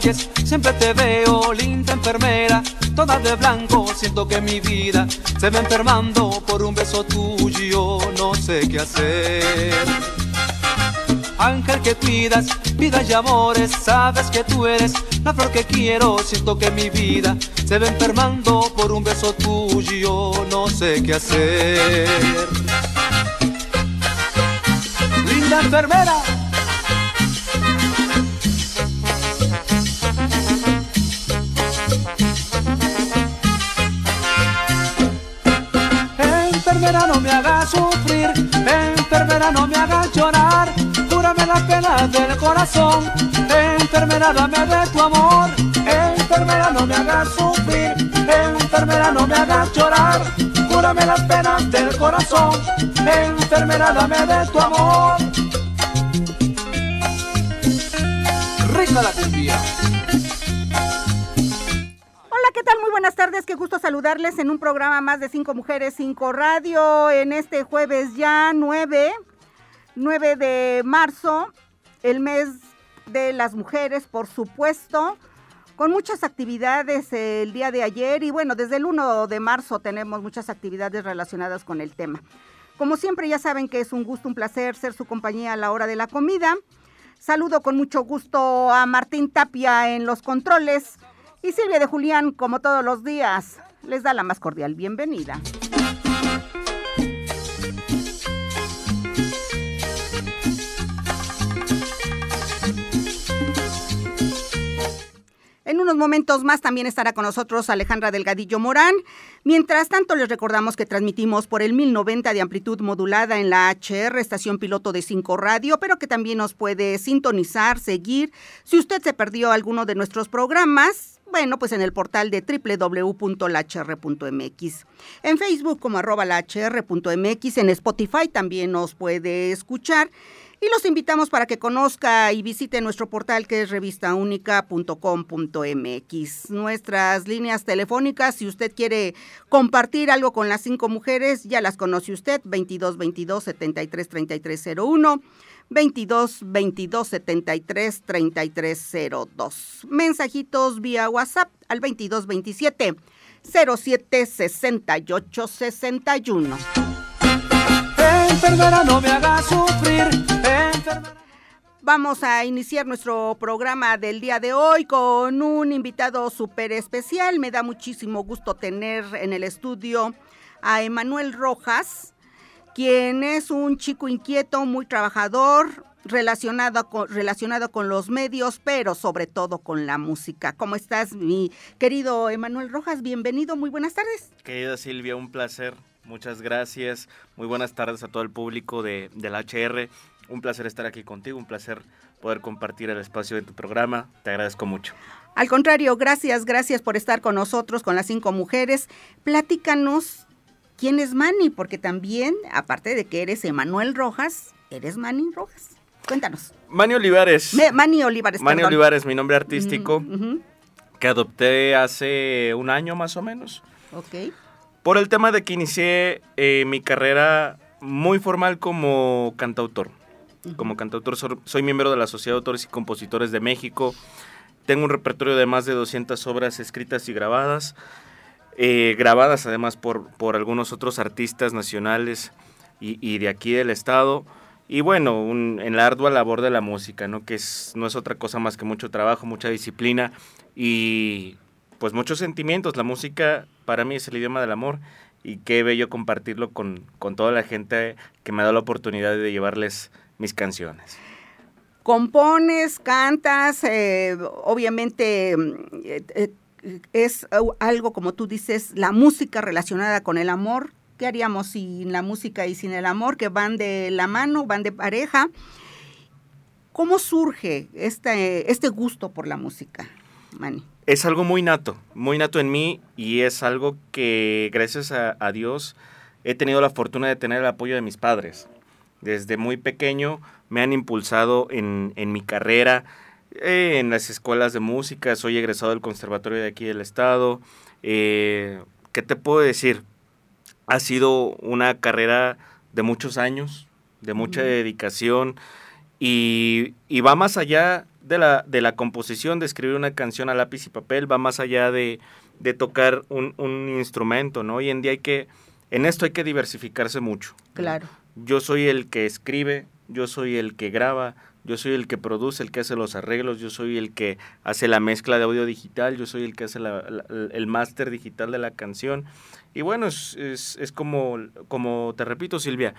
Siempre te veo, linda enfermera, toda de blanco, siento que mi vida se va enfermando por un beso tuyo, no sé qué hacer. Ángel que cuidas, vida y amores, sabes que tú eres la flor que quiero, siento que mi vida se va enfermando por un beso tuyo, no sé qué hacer. Linda enfermera. No me hagas sufrir, enfermera no me hagas llorar, cúrame las penas del corazón, enfermera dame de tu amor, enfermera no me hagas sufrir, enfermera no me hagas llorar, cúrame las penas del corazón, enfermera dame de tu amor. Rica la cumbia. Muy buenas tardes, qué gusto saludarles en un programa más de Cinco Mujeres, Cinco Radio, en este jueves ya 9, 9 de marzo, el mes de las mujeres, por supuesto, con muchas actividades el día de ayer y bueno, desde el 1 de marzo tenemos muchas actividades relacionadas con el tema. Como siempre ya saben que es un gusto, un placer ser su compañía a la hora de la comida. Saludo con mucho gusto a Martín Tapia en los controles y Silvia de Julián, como todos los días, les da la más cordial bienvenida. En unos momentos más también estará con nosotros Alejandra Delgadillo Morán. Mientras tanto, les recordamos que transmitimos por el 1090 de amplitud modulada en la HR, estación piloto de 5 Radio, pero que también nos puede sintonizar, seguir. Si usted se perdió alguno de nuestros programas, bueno, pues en el portal de www.lhr.mx. En Facebook como arroba lhr.mx, en Spotify también nos puede escuchar. Y los invitamos para que conozca y visite nuestro portal que es revistaunica.com.mx. Nuestras líneas telefónicas, si usted quiere compartir algo con las cinco mujeres, ya las conoce usted, 22 22 73 33 01. 22 22 73 33 02. Mensajitos vía WhatsApp al 22 27 07 68 61. Enfermera, no me hagas sufrir. Vamos a iniciar nuestro programa del día de hoy con un invitado súper especial. Me da muchísimo gusto tener en el estudio a Emanuel Rojas, quien es un chico inquieto, muy trabajador, relacionado con, relacionado con los medios, pero sobre todo con la música. ¿Cómo estás, mi querido Emanuel Rojas? Bienvenido, muy buenas tardes. Querida Silvia, un placer Muchas gracias. Muy buenas tardes a todo el público de, la HR. Un placer estar aquí contigo, un placer poder compartir el espacio de tu programa. Te agradezco mucho. Al contrario, gracias, gracias por estar con nosotros, con las cinco mujeres. Platícanos quién es Manny, porque también, aparte de que eres Emanuel Rojas, eres Manny Rojas. Cuéntanos. Manny Olivares. Manny Olivares. Manny Olivares, mi nombre artístico, que adopté hace un año más o menos. Ok por el tema de que inicié eh, mi carrera muy formal como cantautor. Como cantautor soy miembro de la Sociedad de Autores y Compositores de México. Tengo un repertorio de más de 200 obras escritas y grabadas, eh, grabadas además por, por algunos otros artistas nacionales y, de aquí del estado. Y bueno, en la ardua labor de la música, ¿no? que es, no es otra cosa más que mucho trabajo, mucha disciplina y pues muchos sentimientos. La música para mí es el idioma del amor y qué bello compartirlo con, toda la gente que me da la oportunidad de llevarles mis canciones. Compones, cantas, eh, obviamente eh, eh, es algo como tú dices, la música relacionada con el amor ¿Qué haríamos sin la música y sin el amor, que van de la mano, van de pareja? ¿Cómo surge este, este gusto por la música, Manny? Es algo muy nato, muy nato en mí y es algo que gracias a, a Dios he tenido la fortuna de tener el apoyo de mis padres. Desde muy pequeño me han impulsado en, en mi carrera, eh, en las escuelas de música, soy egresado del conservatorio de aquí del estado. Eh, ¿Qué te puedo decir? Ha sido una carrera de muchos años, de mucha dedicación y, y, va más allá de la, de la composición, de escribir una canción a lápiz y papel, va más allá de, de tocar un, un, instrumento, ¿no? Hoy en día hay que, en esto hay que diversificarse mucho. Claro. Yo soy el que escribe, yo soy el que graba, yo soy el que produce, el que hace los arreglos, yo soy el que hace la mezcla de audio digital, yo soy el que hace la, la, el máster digital de la canción. Y bueno, es, es, es, como, como te repito, Silvia,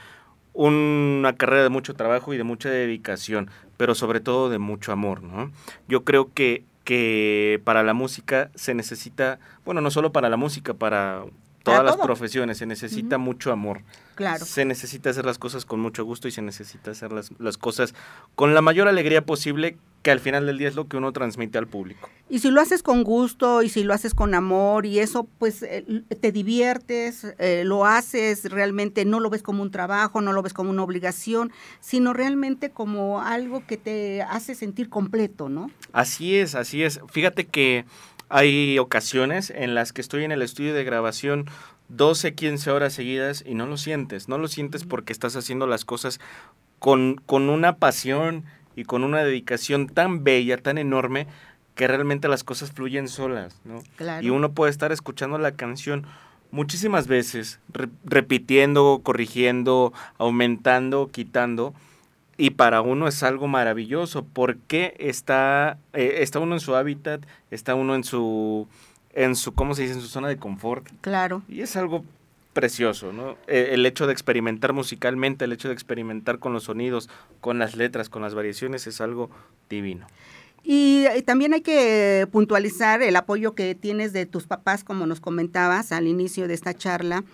una carrera de mucho trabajo y de mucha dedicación, pero sobre todo de mucho amor, ¿no? Yo creo que, que para la música se necesita, bueno, no solo para la música, para todas las profesiones, se necesita uh -huh. mucho amor. Claro. Se necesita hacer las cosas con mucho gusto y se necesita hacer las, las, cosas con la mayor alegría posible, que al final del día es lo que uno transmite al público. Y si lo haces con gusto y si lo haces con amor y eso, pues eh, te diviertes, eh, lo haces realmente, no lo ves como un trabajo, no lo ves como una obligación, sino realmente como algo que te hace sentir completo, ¿no? Así es, así es. Fíjate que hay ocasiones en las que estoy en el estudio de grabación 12, 15 horas seguidas y no lo sientes, no lo sientes porque estás haciendo las cosas con, con una pasión y con una dedicación tan bella, tan enorme, que realmente las cosas fluyen solas, ¿no? Claro. Y uno puede estar escuchando la canción muchísimas veces, re repitiendo, corrigiendo, aumentando, quitando, y para uno es algo maravilloso porque está, eh, está uno en su hábitat, está uno en su, en su, ¿cómo se dice?, en su zona de confort. Claro. Y es algo precioso, ¿no? Eh, el hecho de experimentar musicalmente, el hecho de experimentar con los sonidos, con las letras, con las variaciones, es algo divino. Y, y, también hay que puntualizar el apoyo que tienes de tus papás, como nos comentabas al inicio de esta charla.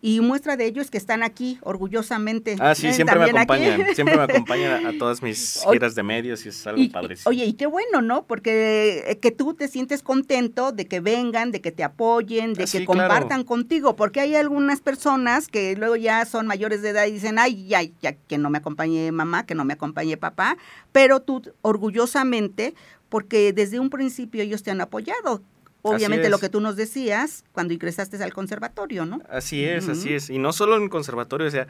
Y muestra de ello es que están aquí orgullosamente. Ah, sí, siempre me acompañan, aquí. siempre me acompañan a, a, todas mis giras de medios y es algo y, padrísimo. Oye, y qué bueno, ¿no? Porque eh, que tú te sientes contento de que vengan, de que te apoyen, de ah, que sí, compartan claro. contigo, porque hay algunas personas que luego ya son mayores de edad y dicen, ay, ya, ya, que no me acompañe mamá, que no me acompañe papá, pero tú orgullosamente, porque desde un principio ellos te han apoyado, obviamente lo que tú nos decías cuando ingresaste al conservatorio, ¿no? Así es, uh -huh. así es. Y no solo en el conservatorio, o sea,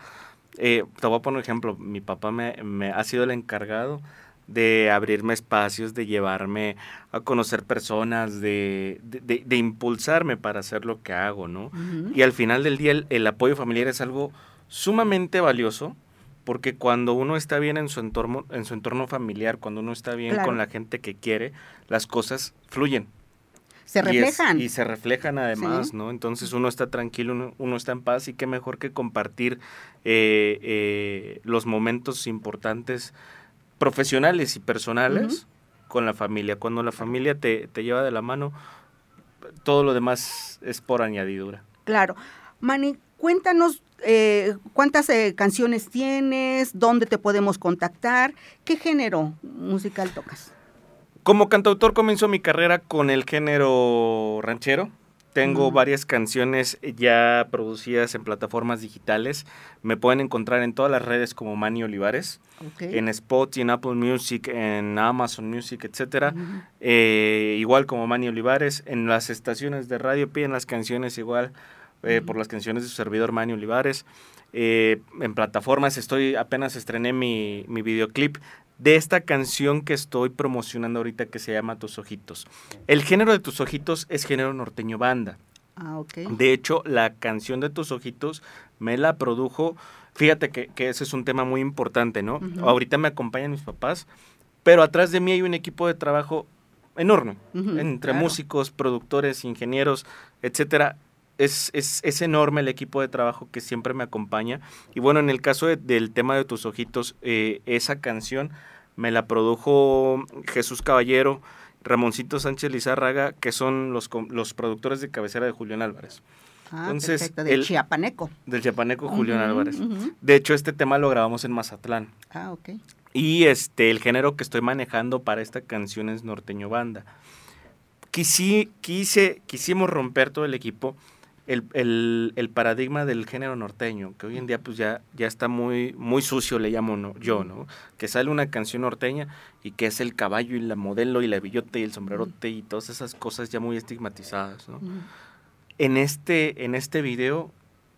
eh, te voy a poner un ejemplo, mi papá me, me, ha sido el encargado de abrirme espacios, de llevarme a conocer personas, de, de, de, de impulsarme para hacer lo que hago, ¿no? Uh -huh. Y al final del día el, el apoyo familiar es algo sumamente valioso, porque cuando uno está bien en su entorno, en su entorno familiar, cuando uno está bien claro. con la gente que quiere, las cosas fluyen se reflejan. Y, es, y se reflejan además, sí. ¿no? Entonces uno está tranquilo, uno, uno, está en paz y qué mejor que compartir eh, eh, los momentos importantes profesionales y personales uh -huh. con la familia. Cuando la familia te, te, lleva de la mano, todo lo demás es por añadidura. Claro. Manny, cuéntanos eh, cuántas eh, canciones tienes, dónde te podemos contactar, qué género musical tocas. Como cantautor comenzó mi carrera con el género ranchero. Tengo varias canciones ya producidas en plataformas digitales. Me pueden encontrar en todas las redes como Manny Olivares. Okay. En Spotify, en Apple Music, en Amazon Music, etc. -hmm. eh, igual como Manny Olivares. En las estaciones de radio piden las canciones igual eh, por las canciones de su servidor Manny Olivares. Eh, en plataformas estoy, apenas estrené mi, mi videoclip de esta canción que estoy promocionando ahorita que se llama Tus Ojitos. El género de Tus Ojitos es género norteño banda. Ah, okay. De hecho, la canción de Tus Ojitos me la produjo, fíjate que, que ese es un tema muy importante, ¿no? Uh -huh. Ahorita me acompañan mis papás, pero atrás de mí hay un equipo de trabajo enorme, uh -huh, entre claro. músicos, productores, ingenieros, etcétera. Es, es, es, enorme el equipo de trabajo que siempre me acompaña. Y bueno, en el caso de, del tema de tus ojitos, eh, esa canción me la produjo Jesús Caballero, Ramoncito Sánchez Lizárraga, que son los, los productores de cabecera de Julián Álvarez. Ah, Entonces, perfecto, del el- chiapaneco. Del chiapaneco Julián Álvarez. De hecho, este tema lo grabamos en Mazatlán. Ah, ok. Y este, el género que estoy manejando para esta canción es norteño banda. Quise, quisimos romper todo el equipo el, el- el paradigma del género norteño, que hoy en día pues ya, ya está muy, muy sucio, le llamo ¿no? yo, ¿no? Que sale una canción norteña y que es el caballo y la modelo y la billote y el sombrerote y todas esas cosas ya muy estigmatizadas, ¿no? En este, en este video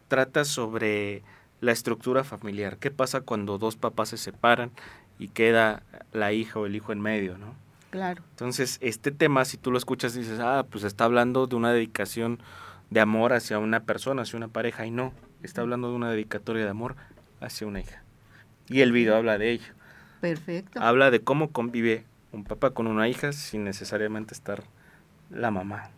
trata sobre la estructura familiar. ¿Qué pasa cuando dos papás se separan y queda la hija o el hijo en medio, no? Claro. Entonces, este tema, si tú lo escuchas, dices, ah, pues está hablando de una dedicación de amor hacia una persona, hacia una pareja, y no, está hablando de una dedicatoria de amor hacia una hija. Y el video habla de ello. Perfecto. Habla de cómo convive un papá con una hija sin necesariamente estar la mamá.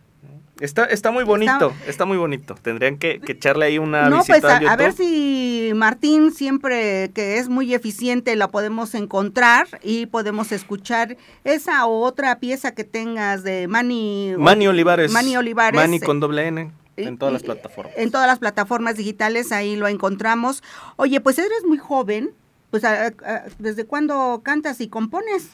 Está, está muy bonito, está, muy bonito. Tendrían que, que echarle ahí una no, visita pues a, ver si Martín siempre que es muy eficiente la podemos encontrar y podemos escuchar esa otra pieza que tengas de Manny Manny Olivares. Manny Olivares. Manny con doble N en Y- todas las y- plataformas. En todas las plataformas digitales, ahí lo encontramos. Oye, pues eres muy joven. Pues, ¿desde cuándo cantas y compones?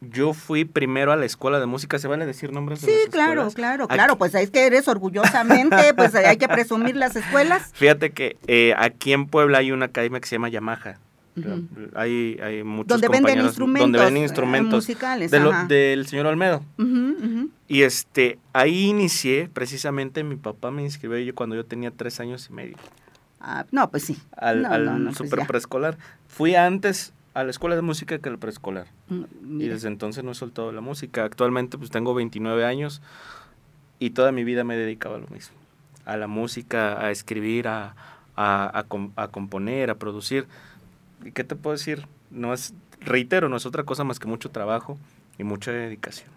Yo fui primero a la escuela de música, ¿se vale decir nombres de Sí, las claro, escuelas? claro, Aquí- claro. Pues es que eres orgullosamente, pues hay que presumir las escuelas. Fíjate que eh, aquí en Puebla hay una academia que se llama Yamaha. Ujú. Hay, hay muchos Donde venden compañeros instrumentos, donde venden instrumentos musicales, de lo- del señor Olmedo. Y este, ahí inicié, precisamente mi papá me inscribió yo cuando yo tenía tres años y medio, Ah, no, pues sí. al, No, al no, no, pues super preescolar. Fui antes a la escuela de música que al preescolar. Mm, Y desde entonces no he soltado la música. Actualmente pues tengo 29 años y toda mi vida me he dedicado a lo mismo. A la música, a escribir, a, a, a componer, a producir. ¿Y qué te puedo decir? No es, reitero, no es otra cosa más que mucho trabajo y mucha dedicación.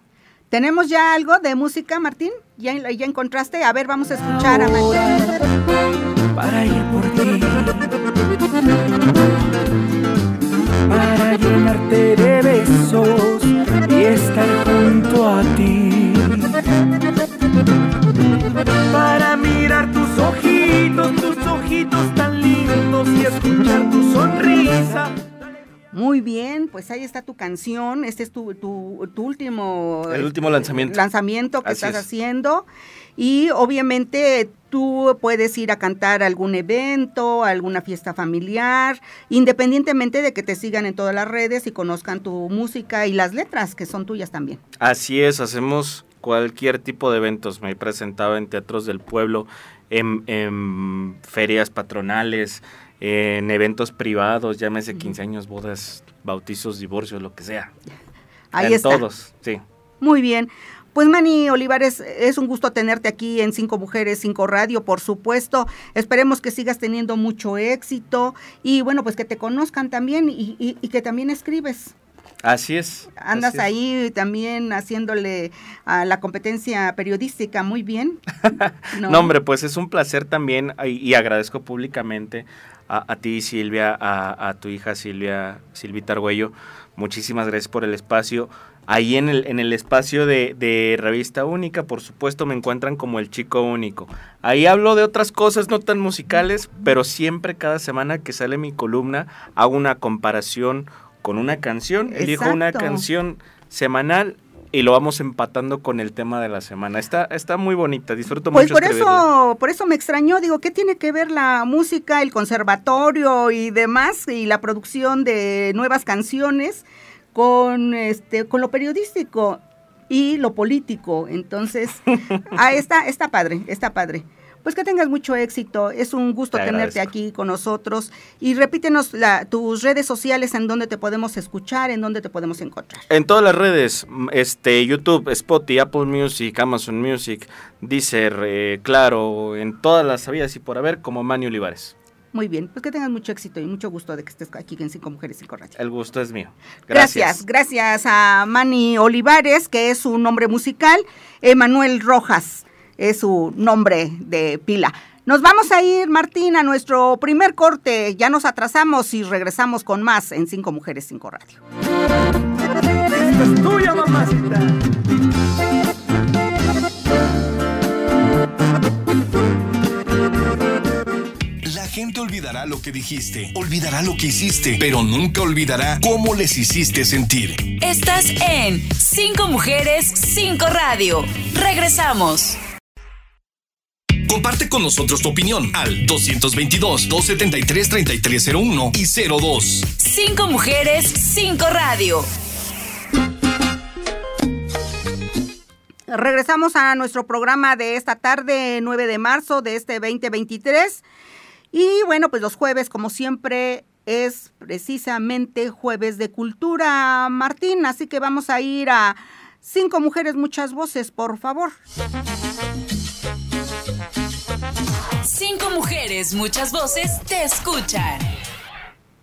¿Tenemos ya algo de música, Martín? ¿Ya, ya encontraste? A ver, vamos a escuchar a Martín. para ir por ti, para llenarte de besos y estar junto a ti, para mirar tus ojitos, tus ojitos y escuchar tu sonrisa. Muy bien, pues ahí está tu canción. Este es tu, tu, tu último... El último lanzamiento. Lanzamiento que Así estás es. haciendo. Y obviamente tú puedes ir a cantar a algún evento, a alguna fiesta familiar, independientemente de que te sigan en todas las redes y conozcan tu música y las letras que son tuyas también. Así es, hacemos cualquier tipo de eventos. Me he presentado en teatros del pueblo, en, en ferias patronales, en eventos privados, llámese 15 años, bodas, bautizos, divorcios, lo que sea. Ahí en está. todos, sí. Muy bien. Pues Manny Olivares, es un gusto tenerte aquí en Cinco Mujeres, Cinco Radio, por supuesto. Esperemos que sigas teniendo mucho éxito y bueno, pues que te conozcan también y, y- y que también escribes. Así es. Andas así es. ahí también haciéndole a la competencia periodística muy bien. No. hombre, pues es un placer también y agradezco públicamente a, a ti, Silvia, a, a tu hija Silvia, Silvita Argüello. Muchísimas gracias por el espacio. Ahí en el, en el espacio de, de Revista Única, por supuesto, me encuentran como el chico único. Ahí hablo de otras cosas no tan musicales, pero siempre cada semana que sale mi columna hago una comparación con una canción. Elijo una Exacto. canción semanal y lo vamos empatando con el tema de la semana. Está, está muy bonita, disfruto Pues mucho por escribirla. eso, por eso me extrañó, digo, ¿qué tiene que ver la música, el conservatorio y demás, y la producción de nuevas canciones con este, con lo periodístico y lo político? Entonces, ah, está, está padre, está padre. Pues que tengas mucho éxito, es un gusto Te tenerte agradezco. aquí con nosotros. Y repítenos la- tus redes sociales en donde te podemos escuchar, en donde te podemos encontrar. En todas las redes, este, YouTube, Spotify, Apple Music, Amazon Music, Deezer, eh, claro, en todas las sabidas y por haber, como Manny Olivares. Muy bien, pues que tengas mucho éxito y mucho gusto de que estés aquí en Cinco Mujeres, Cinco Radio. El gusto es mío. Gracias. gracias, a Manny Olivares, que es su nombre musical, Emanuel Rojas es su nombre de pila. Nos vamos a ir, Martín, a nuestro primer corte. Ya nos atrasamos y regresamos con más en Cinco Mujeres, Cinco Radio. Esta es tuya, mamacita. gente olvidará lo que dijiste, olvidará lo que hiciste, pero nunca olvidará cómo les hiciste sentir. Estás en Cinco Mujeres, Cinco Radio. Regresamos. Comparte con nosotros tu opinión al 222-273-3301 y 02. Cinco Mujeres, Cinco Radio. Regresamos a nuestro programa de esta tarde, 9 de marzo de este 2023. Y bueno, pues los jueves, como siempre, es precisamente jueves de cultura, Martín. Así que vamos a ir a Cinco Mujeres, Muchas Voces, por favor. Cinco Mujeres, Muchas Voces te escuchan.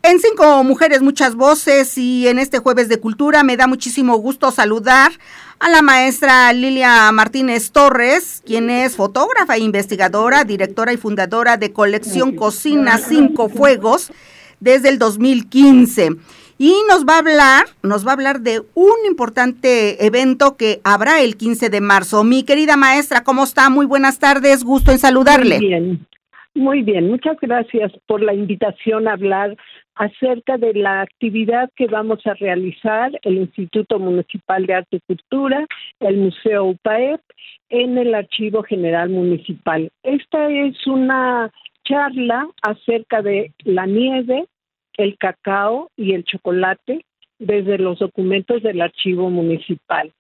En Cinco Mujeres, Muchas Voces y en este jueves de cultura me da muchísimo gusto saludar a la maestra Lilia Martínez Torres, quien es fotógrafa e investigadora, directora y fundadora de Colección Cocina Cinco Fuegos desde el 2015. Y nos va a hablar, nos va a hablar de un importante evento que habrá el 15 de marzo. Mi querida maestra, ¿cómo está? Muy buenas tardes, gusto en saludarle. Muy bien, muy bien, muchas gracias por la invitación a hablar acerca de la actividad que vamos a realizar el Instituto Municipal de Arte y Cultura, el Museo UPAEP, en el Archivo General Municipal. Esta es una charla acerca de la nieve, el cacao y el chocolate desde los documentos del Archivo Municipal.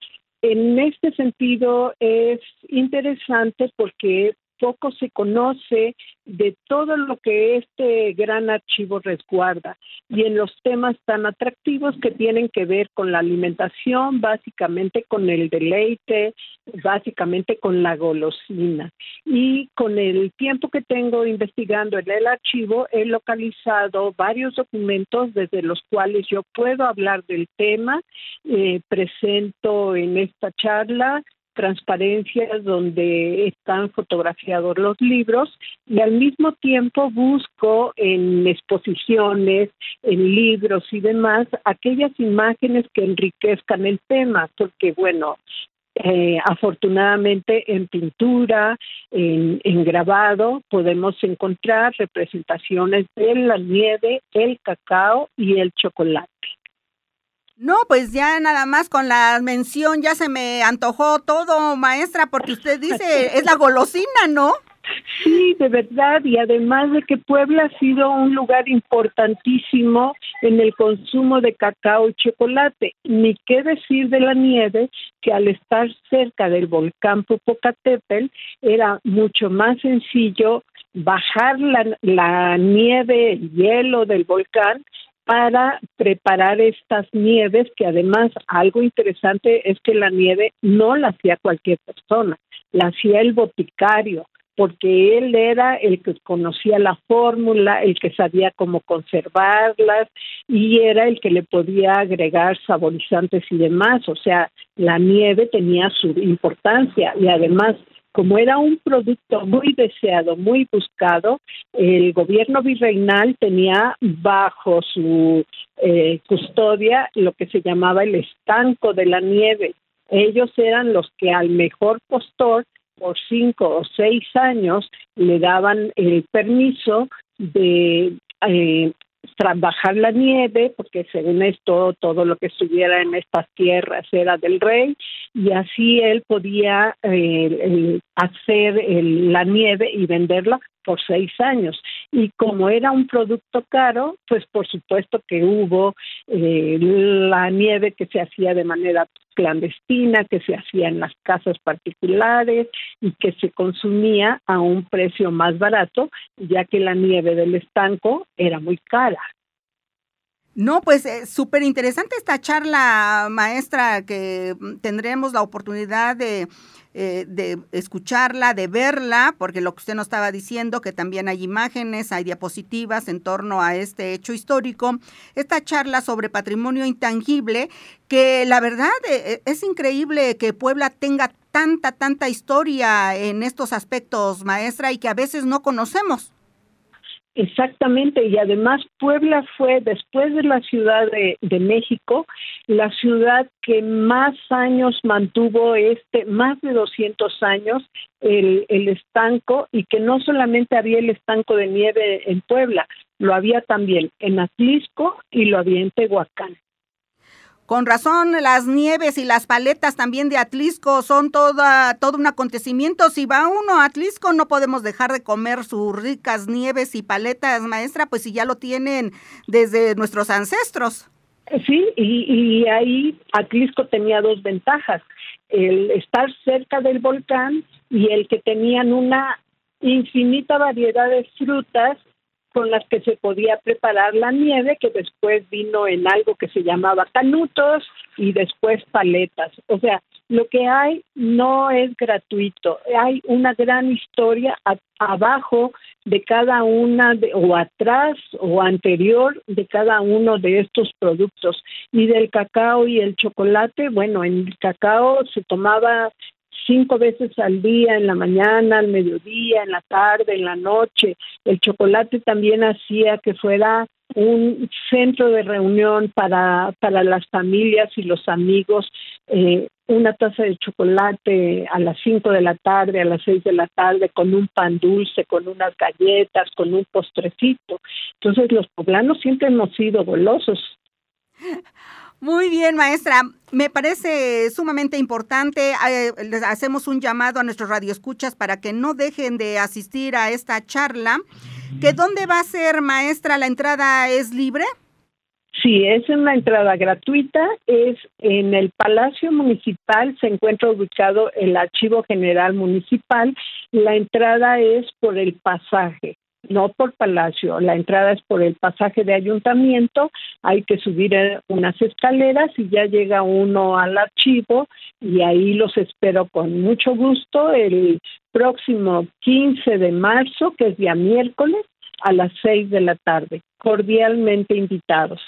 En este sentido es interesante porque poco se conoce de todo lo que este gran archivo resguarda y en los temas tan atractivos que tienen que ver con la alimentación, básicamente con el deleite, básicamente con la golosina. Y con el tiempo que tengo investigando en el archivo, he localizado varios documentos desde los cuales yo puedo hablar del tema. Eh, presento en esta charla transparencias donde están fotografiados los libros y al mismo tiempo busco en exposiciones, en libros y demás aquellas imágenes que enriquezcan el tema, porque bueno, eh, afortunadamente en pintura, en, en, grabado, podemos encontrar representaciones de la nieve, el cacao y el chocolate. No, pues ya nada más con la mención ya se me antojó todo, maestra, porque usted dice, es la golosina, ¿no? Sí, de verdad, y además de que Puebla ha sido un lugar importantísimo en el consumo de cacao y chocolate, ni qué decir de la nieve, que al estar cerca del volcán Popocatépetl era mucho más sencillo bajar la, la nieve, el hielo del volcán para preparar estas nieves, que además algo interesante es que la nieve no la hacía cualquier persona, la hacía el boticario, porque él era el que conocía la fórmula, el que sabía cómo conservarlas y era el que le podía agregar saborizantes y demás. O sea, la nieve tenía su importancia y además como era un producto muy deseado, muy buscado, el gobierno virreinal tenía bajo su eh, custodia lo que se llamaba el estanco de la nieve. Ellos eran los que al mejor postor por cinco o seis años le daban el permiso de eh, trabajar la nieve, porque según esto todo lo que estuviera en estas tierras era del rey, y así él podía eh, hacer la nieve y venderla por seis años. Y como era un producto caro, pues por supuesto que hubo eh, la nieve que se hacía de manera clandestina, que se hacía en las casas particulares y que se consumía a un precio más barato, ya que la nieve del estanco era muy cara. No, pues es súper interesante esta charla, maestra, que tendremos la oportunidad de, eh, de escucharla, de verla, porque lo que usted nos estaba diciendo, que también hay imágenes, hay diapositivas en torno a este hecho histórico. Esta charla sobre patrimonio intangible, que la verdad eh, es increíble que Puebla tenga tanta, tanta historia en estos aspectos, maestra, y que a veces no conocemos. Exactamente, y además Puebla fue, después de la Ciudad de, México, la ciudad que más años mantuvo este, más de 200 años, el, el estanco, y que no solamente había el estanco de nieve en Puebla, lo había también en Atlisco y lo había en Tehuacán. Con razón, las nieves y las paletas también de Atlisco son toda, todo un acontecimiento. Si va uno a Atlisco, no podemos dejar de comer sus ricas nieves y paletas, maestra, pues si ya lo tienen desde nuestros ancestros. Sí, y, y ahí Atlisco tenía dos ventajas, el estar cerca del volcán y el que tenían una infinita variedad de frutas con las que se podía preparar la nieve, que después vino en algo que se llamaba canutos y después paletas. O sea, lo que hay no es gratuito, hay una gran historia abajo de cada una de, o atrás o anterior de cada uno de estos productos y del cacao y el chocolate, bueno, en el cacao se tomaba cinco veces al día, en la mañana, al mediodía, en la tarde, en la noche. El chocolate también hacía que fuera un centro de reunión para, para las familias y los amigos. Eh, una taza de chocolate a las cinco de la tarde, a las seis de la tarde, con un pan dulce, con unas galletas, con un postrecito. Entonces los poblanos siempre hemos sido golosos. Muy bien, maestra. Me parece sumamente importante. Eh, les hacemos un llamado a nuestros radioescuchas para que no dejen de asistir a esta charla. ¿Que dónde va a ser, maestra? ¿La entrada es libre? Sí, es una entrada gratuita. Es en el Palacio Municipal. Se encuentra ubicado el Archivo General Municipal. La entrada es por el pasaje no por Palacio. La entrada es por el pasaje de ayuntamiento, hay que subir eh, unas escaleras y ya llega uno al archivo y ahí los espero con mucho gusto el próximo 15 de marzo, que es día miércoles, a las 6 de la tarde. Cordialmente invitados.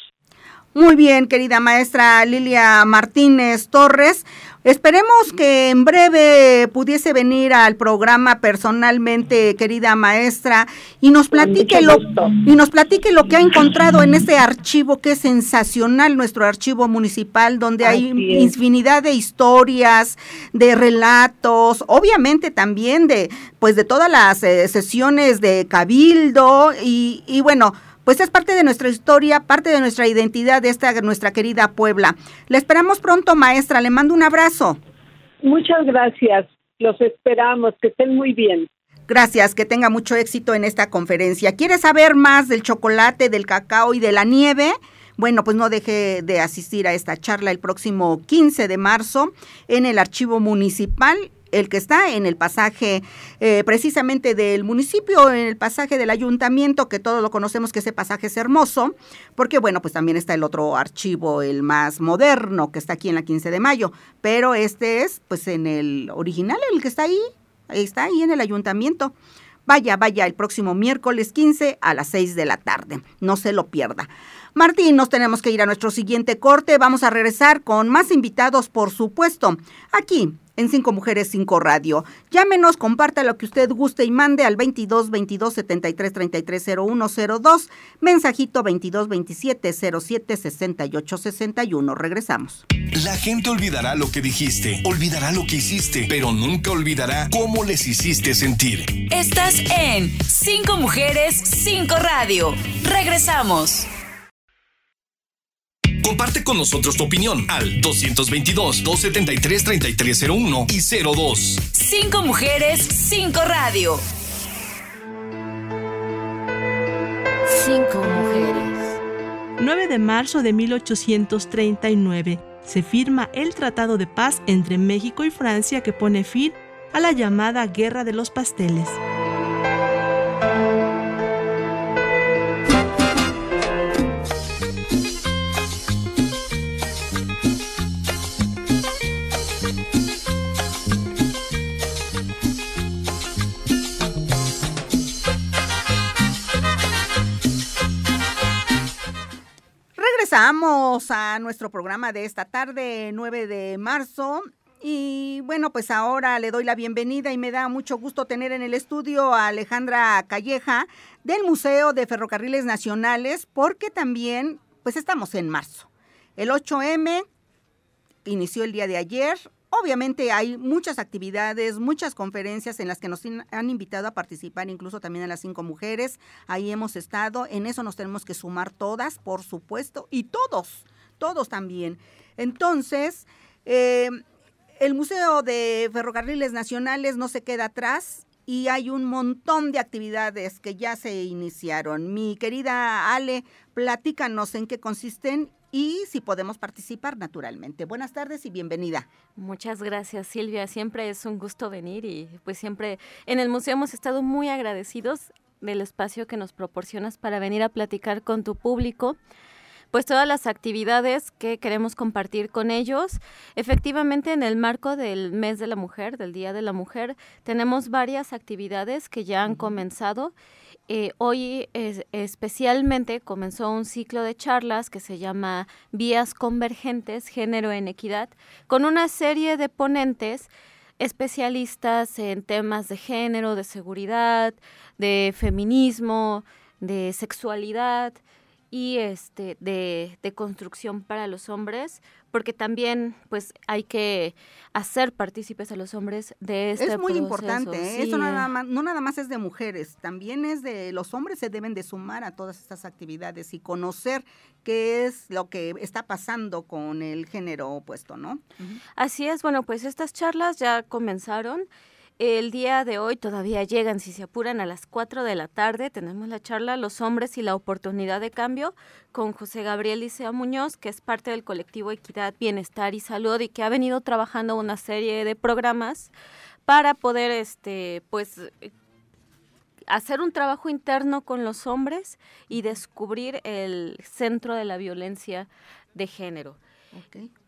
Muy bien, querida maestra Lilia Martínez Torres. Esperemos que en breve pudiese venir al programa personalmente, querida maestra, y nos platique lo y nos platique lo que ha encontrado en este archivo que es sensacional, nuestro archivo municipal, donde hay infinidad de historias, de relatos, obviamente también de pues de todas las eh, sesiones de cabildo y, y bueno pues es parte de nuestra historia, parte de nuestra identidad de esta nuestra querida Puebla. Le esperamos pronto, maestra. Le mando un abrazo. Muchas gracias. Los esperamos. Que estén muy bien. Gracias, que tenga mucho éxito en esta conferencia. ¿Quiere saber más del chocolate, del cacao y de la nieve? Bueno, pues no deje de asistir a esta charla el próximo 15 de marzo en el Archivo Municipal el que está en el pasaje eh, precisamente del municipio, en el pasaje del ayuntamiento, que todos lo conocemos que ese pasaje es hermoso, porque bueno, pues también está el otro archivo, el más moderno, que está aquí en la 15 de mayo, pero este es pues en el original, el que está ahí, está ahí en el ayuntamiento. Vaya, vaya, el próximo miércoles 15 a las 6 de la tarde. No se lo pierda. Martín, nos tenemos que ir a nuestro siguiente corte. Vamos a regresar con más invitados, por supuesto, aquí en Cinco Mujeres, Cinco Radio. Llámenos, comparta lo que usted guste y mande al 22 22 73 33 01 02, mensajito 22 27 07 68 61. Regresamos. La gente olvidará lo que dijiste, olvidará lo que hiciste, pero nunca olvidará cómo les hiciste sentir. Estás en Cinco Mujeres, Cinco Radio. Regresamos. Comparte con nosotros tu opinión al 222-273-3301 y 02. Cinco mujeres, cinco radio. Cinco mujeres. 9 de marzo de 1839 se firma el Tratado de Paz entre México y Francia que pone fin a la llamada Guerra de los Pasteles. Regresamos a nuestro programa de esta tarde, 9 de marzo. Y bueno, pues ahora le doy la bienvenida y me da mucho gusto tener en el estudio a Alejandra Calleja del Museo de Ferrocarriles Nacionales, porque también, pues estamos en marzo. El 8M inició el día de ayer. Obviamente hay muchas actividades, muchas conferencias en las que nos han invitado a participar, incluso también a las cinco mujeres. Ahí hemos estado, en eso nos tenemos que sumar todas, por supuesto, y todos, todos también. Entonces, eh, el Museo de Ferrocarriles Nacionales no se queda atrás y hay un montón de actividades que ya se iniciaron. Mi querida Ale, platícanos en qué consisten y si podemos participar naturalmente. Buenas tardes y bienvenida. Muchas gracias Silvia, siempre es un gusto venir y pues siempre en el museo hemos estado muy agradecidos del espacio que nos proporcionas para venir a platicar con tu público pues todas las actividades que queremos compartir con ellos. Efectivamente, en el marco del mes de la mujer, del Día de la Mujer, tenemos varias actividades que ya han comenzado. Eh, hoy especialmente comenzó un ciclo de charlas que se llama Vías Convergentes, Género en Equidad, con una serie de ponentes especialistas en temas de género, de seguridad, de feminismo, de sexualidad, y este de, de, construcción para los hombres, porque también pues hay que hacer partícipes a los hombres de este Es muy importante, ¿eh? eso nada más, no nada más es de mujeres, también es de los hombres se deben de sumar a todas estas actividades y conocer qué es lo que está pasando con el género opuesto, ¿no? Así es, bueno, pues estas charlas ya comenzaron el día de hoy todavía llegan, si se apuran, a las 4 de la tarde. Tenemos la charla Los hombres y la oportunidad de cambio con José Gabriel Licea Muñoz, que es parte del colectivo Equidad, Bienestar y Salud y que ha venido trabajando una serie de programas para poder, este, pues, hacer un trabajo interno con los hombres y descubrir el centro de la violencia de género.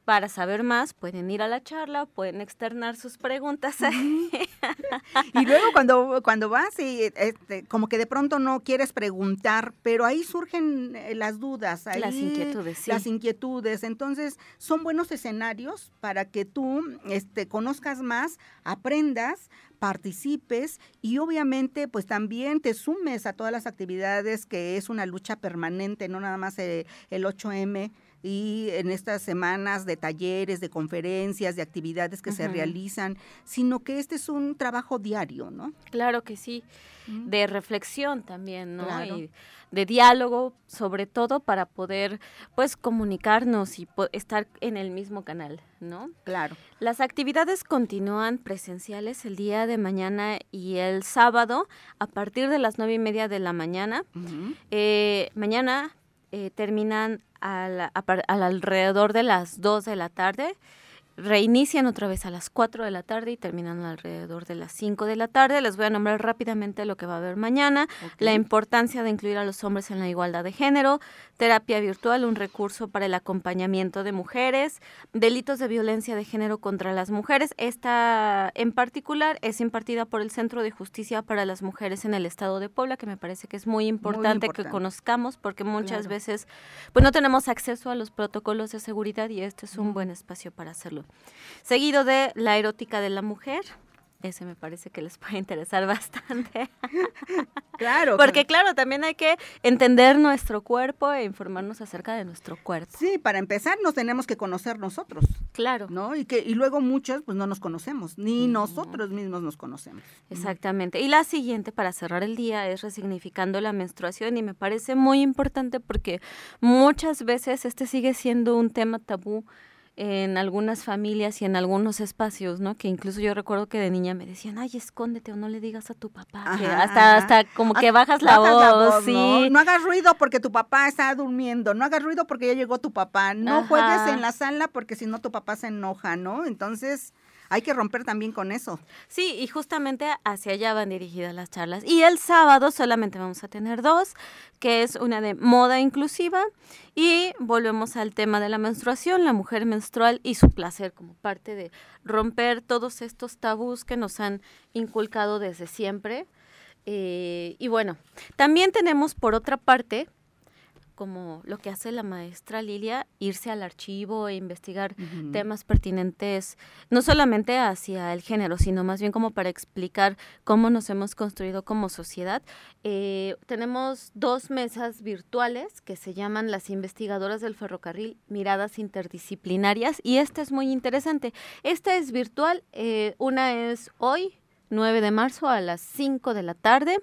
Para saber más, pueden ir a la charla, pueden externar sus preguntas. y luego cuando, cuando vas y este, como que de pronto no quieres preguntar, pero ahí surgen eh, las dudas, las inquietudes. Las inquietudes. Entonces, son buenos escenarios para que tú este, conozcas más, aprendas, participes y obviamente pues también te sumes a todas las actividades que es una lucha permanente, no nada más el, el 8M y en estas semanas de talleres, de conferencias, de actividades que se realizan, sino que este es un trabajo diario, ¿no? Claro que sí, de reflexión también, ¿no? Y de diálogo, sobre todo para poder, pues, comunicarnos y estar en el mismo canal, ¿no? Claro. Las actividades continúan presenciales el día de mañana y el sábado a partir de las nueve y media de la mañana. Eh, mañana eh, terminan al, alrededor de las 2 de la tarde reinician otra vez a las 4 de la tarde y terminan alrededor de las 5 de la tarde. Les voy a nombrar rápidamente lo que va a haber mañana, la importancia de incluir a los hombres en la igualdad de género, terapia virtual, un recurso para el acompañamiento de mujeres, delitos de violencia de género contra las mujeres. Esta en particular es impartida por el Centro de Justicia para las Mujeres en el Estado de Puebla, que me parece que es muy importante, que conozcamos porque muchas veces pues no tenemos acceso a los protocolos de seguridad y este es un buen espacio para hacerlo. Seguido de La erótica de la mujer. Ese me parece que les puede interesar bastante. claro. Porque claro, también hay que entender nuestro cuerpo e informarnos acerca de nuestro cuerpo. Sí, para empezar nos tenemos que conocer nosotros. Claro. ¿No? Y que y luego muchos pues no nos conocemos, ni nosotros mismos nos conocemos. Exactamente. Y la siguiente para cerrar el día es resignificando la menstruación y me parece muy importante porque muchas veces este sigue siendo un tema tabú en algunas familias y en algunos espacios, ¿no? Que incluso yo recuerdo que de niña me decían, ay, escóndete o no le digas a tu papá. hasta, hasta como que bajas la voz, sí. ¿no? hagas ruido porque tu papá está durmiendo, no hagas ruido porque ya llegó tu papá, no juegues en la sala porque si no tu papá se enoja, ¿no? Entonces hay que romper también con eso. Sí, y justamente hacia allá van dirigidas las charlas. Y el sábado solamente vamos a tener dos, que es una de moda inclusiva y volvemos al tema de la menstruación, la mujer menstrual y su placer como parte de romper todos estos tabús que nos han inculcado desde siempre. Eh, y bueno, también tenemos por otra parte como lo que hace la maestra Lilia, irse al archivo e investigar temas pertinentes, no solamente hacia el género, sino más bien como para explicar cómo nos hemos construido como sociedad. Eh, tenemos dos mesas virtuales que se llaman las investigadoras del ferrocarril, miradas interdisciplinarias, y esta es muy interesante. Esta es virtual, eh, una es hoy, 9 de marzo a las 5 de la tarde.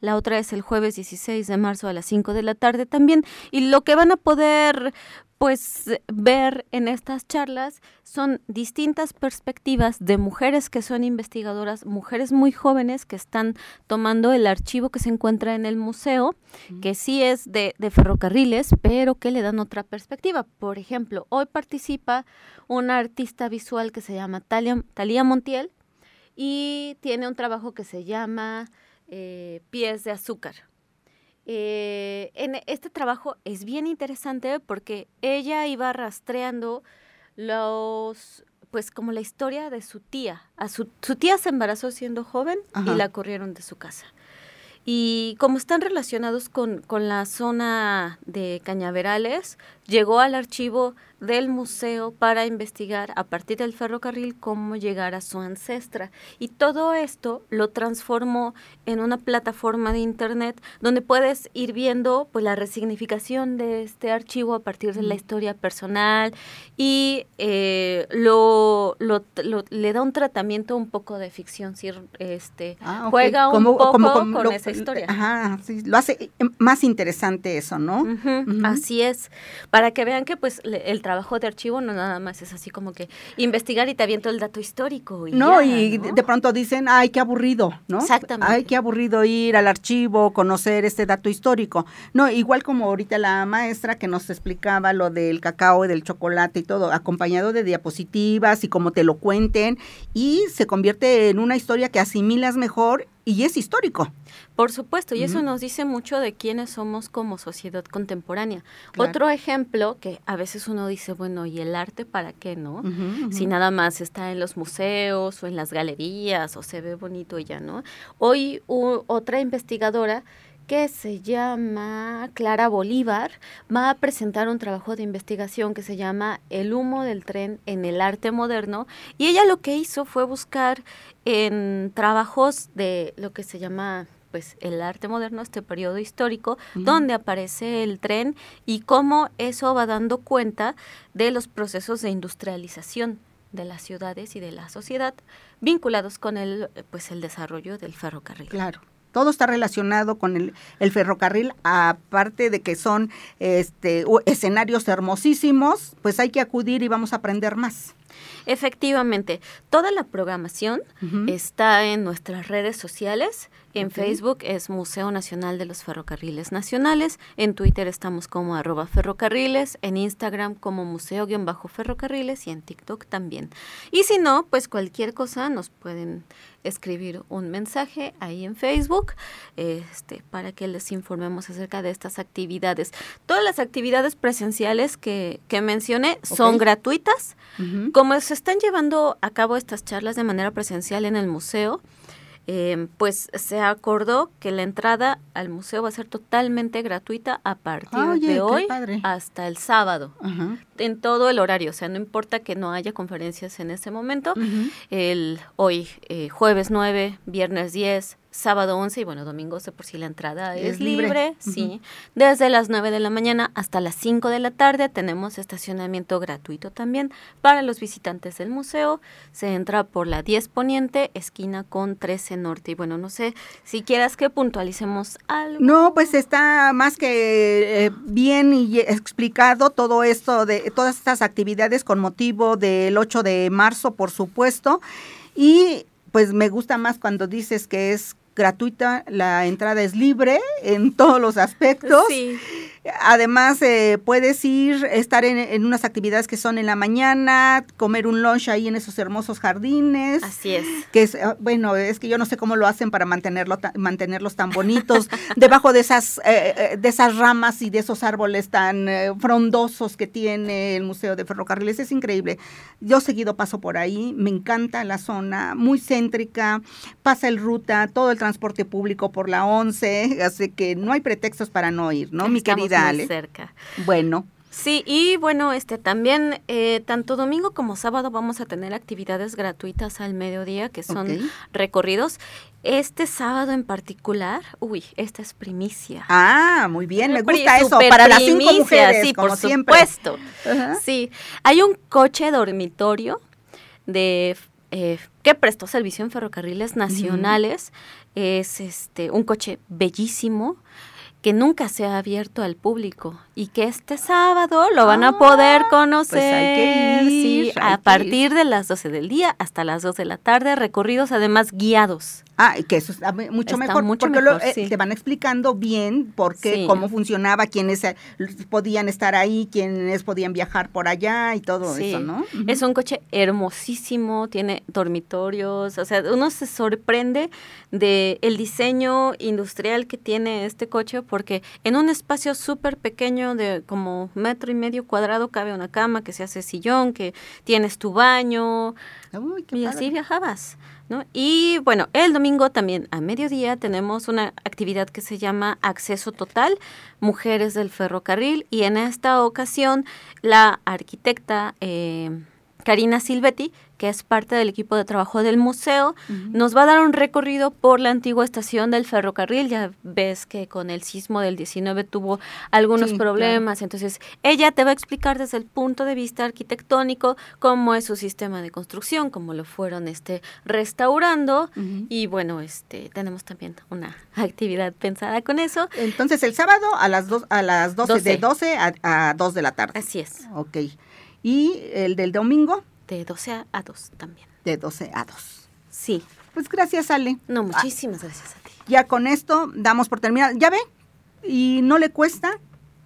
La otra es el jueves 16 de marzo a las 5 de la tarde también. Y lo que van a poder pues ver en estas charlas son distintas perspectivas de mujeres que son investigadoras, mujeres muy jóvenes que están tomando el archivo que se encuentra en el museo, que sí es de, de, ferrocarriles, pero que le dan otra perspectiva. Por ejemplo, hoy participa una artista visual que se llama Talia, Talía Montiel, y tiene un trabajo que se llama eh, Pies de Azúcar. Eh, en este trabajo es bien interesante porque ella iba rastreando los, pues como la historia de su tía. A su, su tía se embarazó siendo joven y la corrieron de su casa. Y como están relacionados con, con la zona de Cañaverales, llegó al archivo del museo para investigar a partir del ferrocarril cómo llegar a su ancestra. Y todo esto lo transformó en una plataforma de internet donde puedes ir viendo pues, la resignificación de este archivo a partir de la historia personal y eh, lo, lo, le da un tratamiento un poco de ficción, este, ah, juega un poco con esa historia. Ajá, sí, lo hace más interesante eso, ¿no? Así es para que vean que pues el trabajo de archivo no nada más es así como que investigar y te aviento el dato histórico. Y no, y de pronto dicen, ay, qué aburrido, ¿no? Exactamente. Ay, qué aburrido ir al archivo, conocer este dato histórico. No, igual como ahorita la maestra que nos explicaba lo del cacao y del chocolate y todo, acompañado de diapositivas y como te lo cuenten, y se convierte en una historia que asimilas mejor y es histórico. Por supuesto, y eso nos dice mucho de quiénes somos como sociedad contemporánea. Otro ejemplo que a veces uno dice, bueno, ¿y el arte para qué, no? Si nada más está en los museos o en las galerías o se ve bonito y ya, ¿no? Hoy otra investigadora que se llama Clara Bolívar, va a presentar un trabajo de investigación que se llama El humo del tren en el arte moderno. Y ella lo que hizo fue buscar en trabajos de lo que se llama pues el arte moderno, este periodo histórico, donde aparece el tren y cómo eso va dando cuenta de los procesos de industrialización de las ciudades y de la sociedad vinculados con el pues el desarrollo del ferrocarril. Claro todo está relacionado con el, el, ferrocarril, aparte de que son este, escenarios hermosísimos, pues hay que acudir y vamos a aprender más. Efectivamente, toda la programación está en nuestras redes sociales. En Facebook es Museo Nacional de los Ferrocarriles Nacionales, en Twitter estamos como arroba ferrocarriles, en Instagram como museo-ferrocarriles y en TikTok también. Y si no, pues cualquier cosa nos pueden escribir un mensaje ahí en Facebook este, para que les informemos acerca de estas actividades. Todas las actividades presenciales que, que mencioné son gratuitas. Como se están llevando a cabo estas charlas de manera presencial en el museo, Em, pues se acordó que la entrada al museo va a ser totalmente gratuita a partir de hoy hasta el sábado, en todo el horario, o sea, no importa que no haya conferencias en ese momento, el hoy eh, jueves 9, viernes 10, sábado 11 y bueno, domingo sé por si la entrada es, libre, sí. Desde las 9 de la mañana hasta las 5 de la tarde tenemos estacionamiento gratuito también para los visitantes del museo. Se entra por la 10 Poniente, esquina con 13 Norte. Y bueno, no sé si quieras que puntualicemos algo. No, pues está más que eh, bien y explicado todo esto de todas estas actividades con motivo del 8 de marzo, por supuesto. Y pues me gusta más cuando dices que es gratuita, la entrada es libre en todos los aspectos. Además, eh, puedes ir, estar en, unas actividades que son en la mañana, comer un lunch ahí en esos hermosos jardines. Así es. Que es, ah, bueno, es que yo no sé cómo lo hacen para mantenerlo, mantenerlos tan bonitos, debajo de esas, eh, eh, de esas ramas y de esos árboles tan frondosos que tiene el Museo de Ferrocarriles. Es increíble. Yo seguido paso por ahí, me encanta la zona, muy céntrica, pasa el ruta, todo el transporte público por la 11, así que no hay pretextos para no ir, ¿no, mi querida? Cerquita, muy Ale. cerca. Bueno, Sí, y bueno, este también eh, tanto domingo como sábado vamos a tener actividades gratuitas al mediodía que son recorridos. Este sábado en particular, uy, esta es primicia. ah, muy bien, me gusta eso, para las cinco mujeres, sí, como por siempre. supuesto. Sí, hay un coche dormitorio de eh, que prestó servicio en ferrocarriles nacionales. Es este un coche bellísimo que nunca se ha abierto al público y que este sábado lo van a poder conocer. pues hay que ir, sí, hay a que partir de las 12 del día hasta las 2 de la tarde, recorridos además guiados. Ah, que eso está mu- mucho Está mejor, mucho porque lo- mejor, eh, sí. te van explicando bien por qué, Sí. cómo funcionaba, quiénes eh, podían estar ahí, quiénes podían viajar por allá y todo Sí. eso, ¿no? Es un coche hermosísimo, tiene dormitorios, o sea, uno se sorprende de el diseño industrial que tiene este coche porque en un espacio súper pequeño de como metro y medio cuadrado cabe una cama que se hace sillón, que tienes tu baño Uy, qué y padre. así viajabas. ¿No? Y bueno, el domingo también a mediodía tenemos una actividad que se llama Acceso Total, Mujeres del Ferrocarril, y en esta ocasión la arquitecta eh, Karina Silvetti, que es parte del equipo de trabajo del museo, nos va a dar un recorrido por la antigua estación del ferrocarril. Ya ves que con el sismo del 19 tuvo algunos Sí, problemas, entonces ella te va a explicar desde el punto de vista arquitectónico cómo es su sistema de construcción, cómo lo fueron este restaurando y bueno, este tenemos también una actividad pensada con eso. Entonces el sábado a las dos, a las 12, de 12 12. a, a 2 de la tarde. Así es, Ok. Y el del domingo de 12 a- a 2 también. de 12 a 2. Sí. Pues gracias, Ale. No, Ah, muchísimas gracias a ti. ya con esto damos por terminado. ¿Ya ve? Y no le cuesta.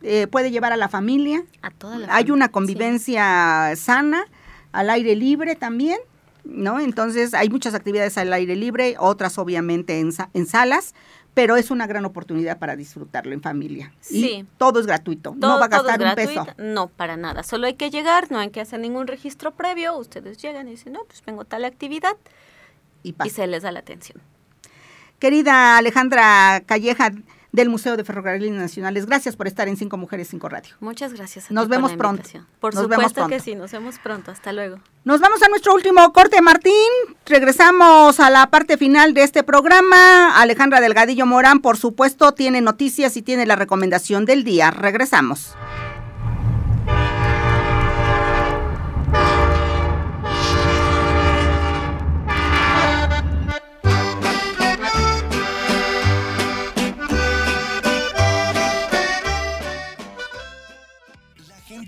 eh, puede llevar a la familia. A toda la Hay familia, una sí. convivencia sana, al aire libre también, ¿no? Entonces hay muchas actividades al aire libre, otras obviamente en, sa- en salas, pero es una gran oportunidad para disfrutarlo en familia. Y Sí. todo es gratuito, no va a gastar un peso. No, para nada. Solo hay que llegar, no hay que hacer ningún registro previo. Ustedes llegan y dicen, no, pues vengo tal actividad Y y se les da la atención. Querida Alejandra Calleja del Museo de Ferrocarriles Nacionales, gracias por estar en Cinco Mujeres, Cinco Radio. Muchas gracias. A Nos ti por vemos la pronto. Por Nos supuesto que sí, nos vemos pronto. Hasta luego. Nos vamos a nuestro último corte, Martín. Regresamos a la parte final de este programa. Alejandra Delgadillo Morán, por supuesto, tiene noticias y tiene la recomendación del día. Regresamos.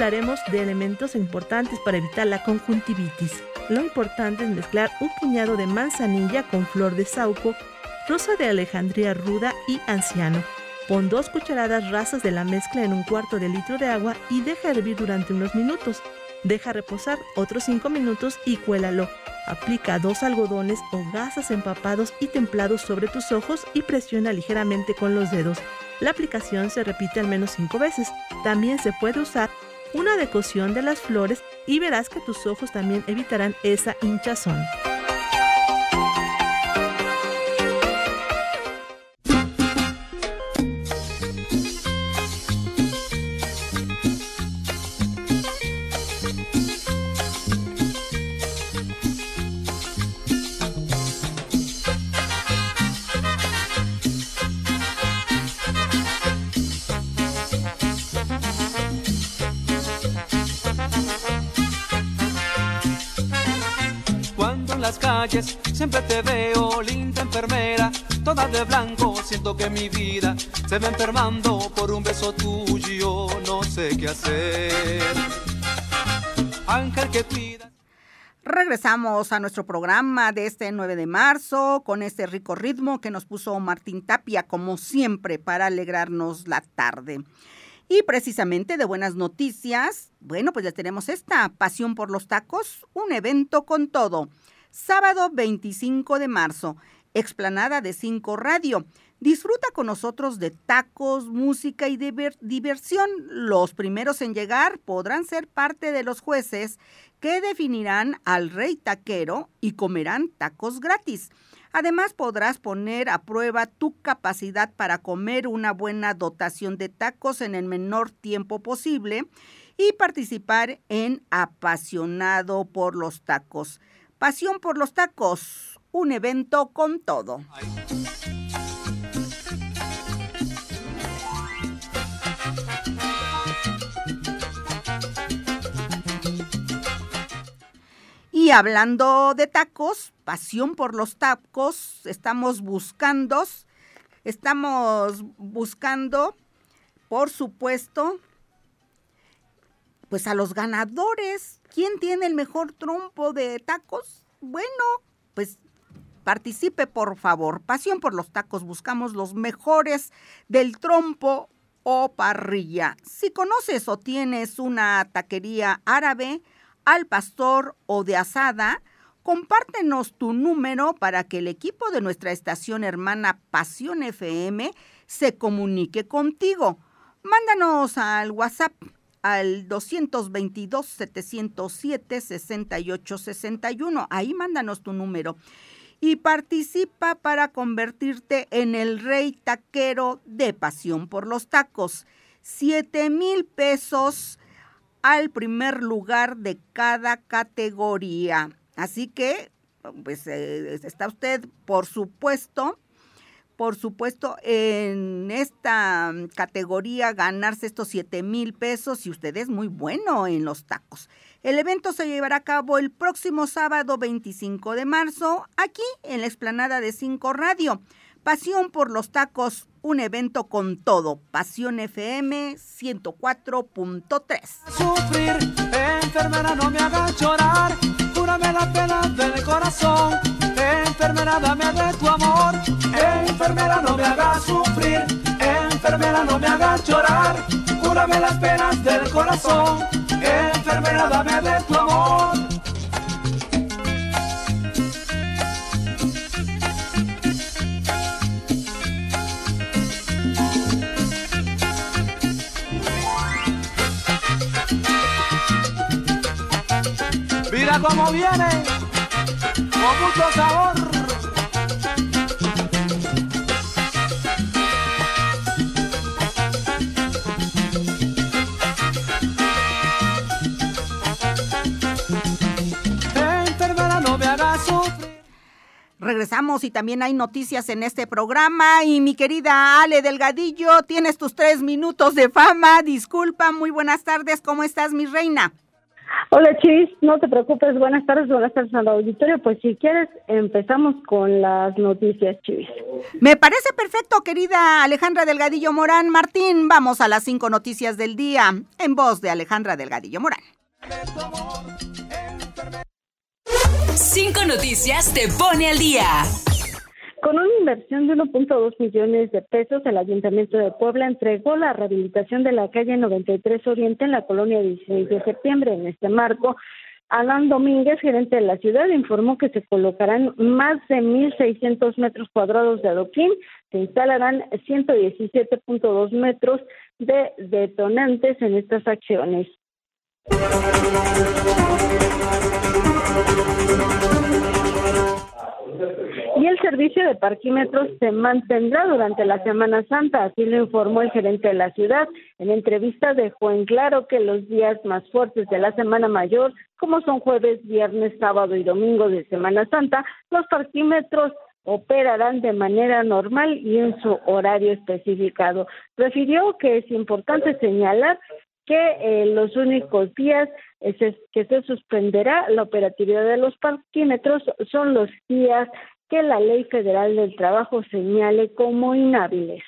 Hablaremos de elementos importantes para evitar la conjuntivitis. Lo importante es mezclar un puñado de manzanilla con flor de sauco, rosa de Alejandría ruda y anciano. Pon dos cucharadas rasas de la mezcla en un cuarto de litro de agua y deja hervir durante unos minutos. Deja reposar otros 5 minutos y cuélalo. Aplica dos algodones o gasas empapados y templados sobre tus ojos y presiona ligeramente con los dedos. La aplicación se repite al menos 5 veces. También se puede usar una decocción de las flores y verás que tus ojos también evitarán esa hinchazón. Siempre te veo, linda enfermera, toda de blanco, siento que mi vida se va enfermando por un beso tuyo, no sé qué hacer. Ángel que cuida. Regresamos a nuestro programa de este 9 de marzo con este rico ritmo que nos puso Martín Tapia, como siempre, para alegrarnos la tarde. Y precisamente de buenas noticias, bueno, pues ya tenemos esta, Pasión por los Tacos, un evento con todo. Sábado 25 de marzo, explanada de 5 Radio. Disfruta con nosotros de tacos, música y diversión. Los primeros en llegar podrán ser parte de los jueces que definirán al rey taquero y comerán tacos gratis. Además podrás poner a prueba tu capacidad para comer una buena dotación de tacos en el menor tiempo posible y participar en Apasionado por los Tacos. Pasión por los Tacos, un evento con todo. Y hablando de tacos, pasión por los tacos, estamos buscando, estamos buscando, por supuesto, pues a los ganadores. ¿Quién tiene el mejor trompo de tacos? Bueno, pues participe por favor. Pasión por los tacos, buscamos los mejores del trompo o parrilla. Si conoces o tienes una taquería árabe, al pastor o de asada, compártenos tu número para que el equipo de nuestra estación hermana Pasión FM se comunique contigo. Mándanos al WhatsApp al 222-707-6861. Ahí mándanos tu número. Y participa para convertirte en el rey taquero de Pasión por los Tacos. Siete mil pesos al primer lugar de cada categoría. Así que, pues eh, está usted, por supuesto, por supuesto, en esta categoría ganarse estos 7 mil pesos y usted es muy bueno en los tacos. El evento se llevará a cabo el próximo sábado 25 de marzo, aquí en la explanada de 5 Radio. Pasión por los tacos, un evento con todo. Pasión FM 104.3. Sufrir, enfermera, no me hagas llorar. Cúrame la pena del corazón. Enfermera, dame de tu amor. Enfermera, no me hagas sufrir. Enfermera, no me hagas llorar. Cúrame las penas del corazón. Enfermera, dame de tu amor. Mira cómo viene, con mucho sabor. Regresamos y también hay noticias en este programa. Y mi querida Ale Delgadillo, tienes tus tres minutos de fama. Disculpa, muy buenas tardes. ¿Cómo estás, mi reina? Hola Chis, no te preocupes, buenas tardes, buenas tardes al auditorio. Pues si quieres, empezamos con las noticias, Chis. Me parece perfecto, querida Alejandra Delgadillo Morán. Martín, vamos a las cinco noticias del día en voz de Alejandra Delgadillo Morán. Cinco noticias te pone al día. Con una inversión de 1.2 millones de pesos, el Ayuntamiento de Puebla entregó la rehabilitación de la calle 93 Oriente en la colonia 16 de septiembre. En este marco, Alan Domínguez, gerente de la ciudad, informó que se colocarán más de 1.600 metros cuadrados de adoquín, se instalarán 117.2 metros de detonantes en estas acciones. Y el servicio de parquímetros se mantendrá durante la Semana Santa, así lo informó el gerente de la ciudad. En entrevista dejó en claro que los días más fuertes de la Semana Mayor, como son jueves, viernes, sábado y domingo de Semana Santa, los parquímetros operarán de manera normal y en su horario especificado. Refirió que es importante señalar que eh, los únicos días es- que se suspenderá la operatividad de los parquímetros son los días que la Ley Federal del Trabajo señale como inhábiles.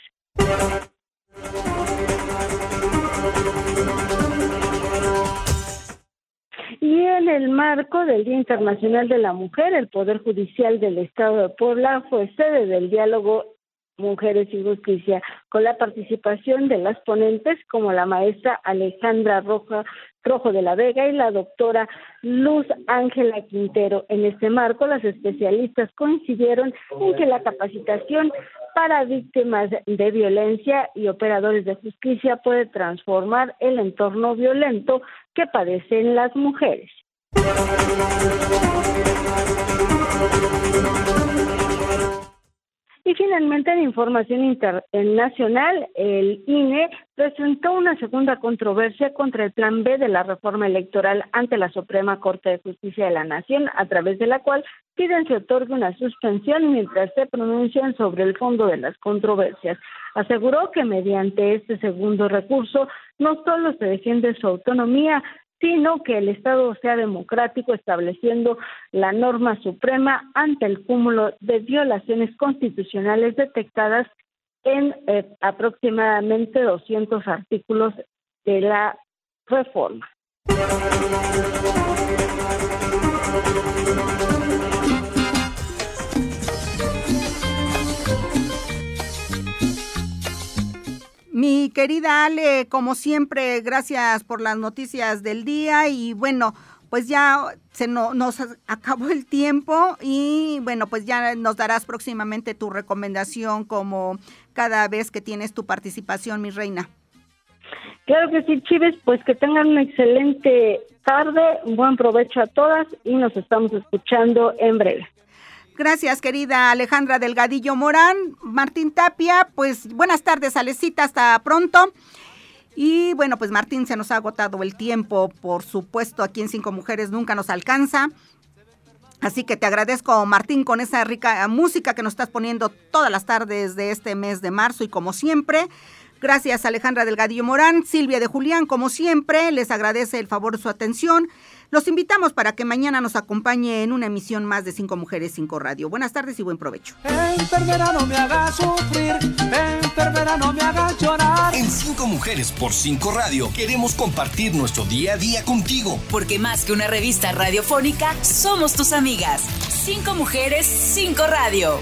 Y en el marco del Día Internacional de la Mujer, el Poder Judicial del Estado de Puebla fue sede del diálogo Mujeres y Justicia, con la participación de las ponentes como la maestra Alejandra Roja, Rojo de la Vega y la doctora Luz Ángela Quintero. En este marco, las especialistas coincidieron en que la capacitación para víctimas de violencia y operadores de justicia puede transformar el entorno violento que padecen las mujeres. Y finalmente, en información internacional, el INE presentó una segunda controversia contra el Plan B de la reforma electoral ante la Suprema Corte de Justicia de la Nación, a través de la cual piden se otorgue una suspensión mientras se pronuncian sobre el fondo de las controversias. Aseguró que mediante este segundo recurso no solo se defiende su autonomía, sino que el Estado sea democrático estableciendo la norma suprema ante el cúmulo de violaciones constitucionales detectadas en eh, aproximadamente 200 artículos de la reforma. Mi querida Ale, como siempre, gracias por las noticias del día y bueno, pues ya se nos acabó el tiempo y bueno, pues ya nos darás próximamente tu recomendación como cada vez que tienes tu participación, mi reina. Claro que sí, Chives, pues que tengan una excelente tarde, buen provecho a todas y nos estamos escuchando en breve. Gracias, querida Alejandra Delgadillo Morán. Martín Tapia, pues buenas tardes, Alecita, hasta pronto. Y bueno, pues Martín, se nos ha agotado el tiempo, por supuesto, aquí en Cinco Mujeres nunca nos alcanza. Así que te agradezco, Martín, con esa rica música que nos estás poniendo todas las tardes de este mes de marzo y como siempre. Gracias, Alejandra Delgadillo Morán, Silvia de Julián, como siempre, les agradece el favor de su atención. Los invitamos para que mañana nos acompañe en una emisión más de Cinco Mujeres, Cinco Radio. Buenas tardes y buen provecho. Enfermera, no me haga sufrir, enfermera, no me haga llorar. En Cinco Mujeres por Cinco Radio queremos compartir nuestro día a día contigo. Porque más que una revista radiofónica, somos tus amigas. Cinco Mujeres, Cinco Radio.